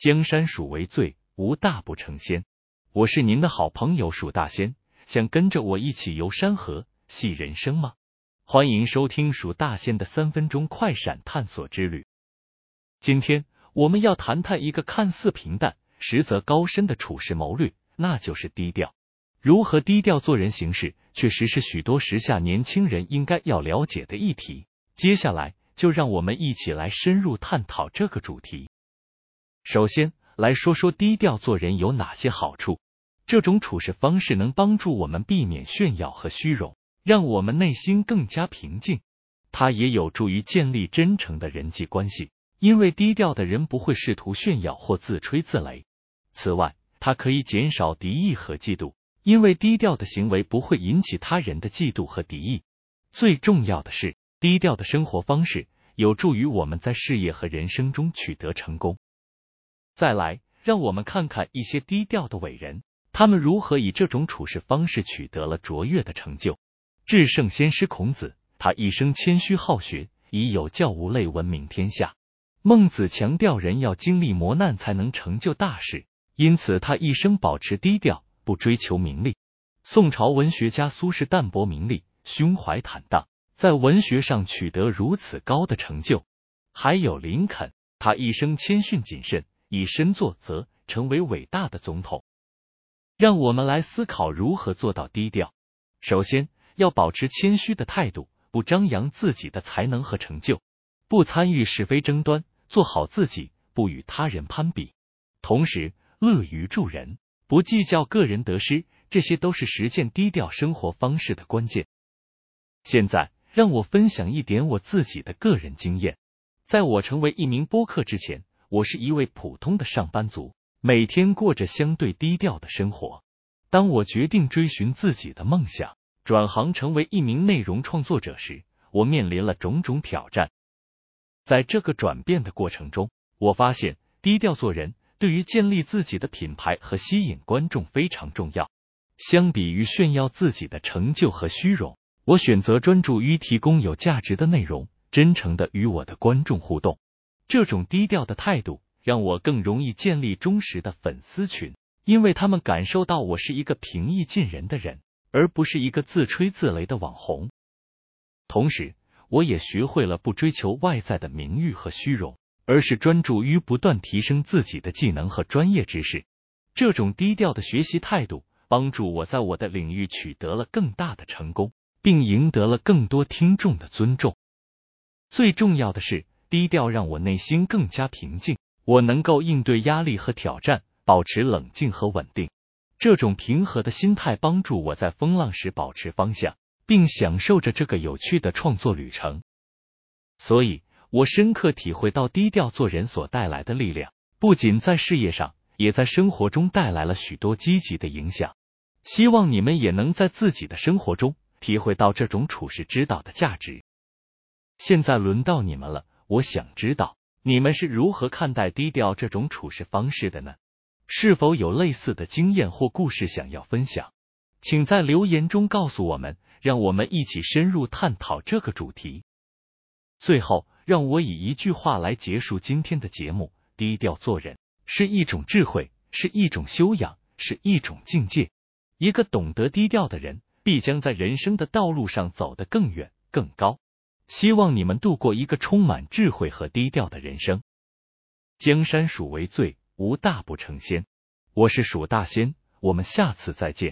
江山属为最，无大不成仙。我是您的好朋友蜀大仙，想跟着我一起游山河、戏人生吗？欢迎收听蜀大仙的三分钟快闪探索之旅。今天我们要谈谈一个看似平淡，实则高深的处世谋略，那就是低调。如何低调做人行事，确实是许多时下年轻人应该要了解的议题。接下来就让我们一起来深入探讨这个主题。首先来说说低调做人有哪些好处。这种处事方式能帮助我们避免炫耀和虚荣，让我们内心更加平静。它也有助于建立真诚的人际关系，因为低调的人不会试图炫耀或自吹自擂。此外，它可以减少敌意和嫉妒，因为低调的行为不会引起他人的嫉妒和敌意。最重要的是，低调的生活方式有助于我们在事业和人生中取得成功。再来，让我们看看一些低调的伟人，他们如何以这种处事方式取得了卓越的成就。至圣先师孔子，他一生谦虚好学，以有教无类闻名天下。孟子强调人要经历磨难才能成就大事，因此他一生保持低调，不追求名利。宋朝文学家苏轼淡泊名利，胸怀坦荡，在文学上取得如此高的成就。还有林肯，他一生谦逊谨慎。以身作则，成为伟大的总统。让我们来思考如何做到低调。首先，要保持谦虚的态度，不张扬自己的才能和成就，不参与是非争端，做好自己，不与他人攀比。同时，乐于助人，不计较个人得失，这些都是实践低调生活方式的关键。现在，让我分享一点我自己的个人经验。在我成为一名播客之前。我是一位普通的上班族，每天过着相对低调的生活。当我决定追寻自己的梦想，转行成为一名内容创作者时，我面临了种种挑战。在这个转变的过程中，我发现低调做人对于建立自己的品牌和吸引观众非常重要。相比于炫耀自己的成就和虚荣，我选择专注于提供有价值的内容，真诚的与我的观众互动。这种低调的态度让我更容易建立忠实的粉丝群，因为他们感受到我是一个平易近人的人，而不是一个自吹自擂的网红。同时，我也学会了不追求外在的名誉和虚荣，而是专注于不断提升自己的技能和专业知识。这种低调的学习态度帮助我在我的领域取得了更大的成功，并赢得了更多听众的尊重。最重要的是。低调让我内心更加平静，我能够应对压力和挑战，保持冷静和稳定。这种平和的心态帮助我在风浪时保持方向，并享受着这个有趣的创作旅程。所以，我深刻体会到低调做人所带来的力量，不仅在事业上，也在生活中带来了许多积极的影响。希望你们也能在自己的生活中体会到这种处世之道的价值。现在轮到你们了。我想知道你们是如何看待低调这种处事方式的呢？是否有类似的经验或故事想要分享？请在留言中告诉我们，让我们一起深入探讨这个主题。最后，让我以一句话来结束今天的节目：低调做人是一种智慧，是一种修养，是一种境界。一个懂得低调的人，必将在人生的道路上走得更远、更高。希望你们度过一个充满智慧和低调的人生。江山属为最，无大不成仙。我是蜀大仙，我们下次再见。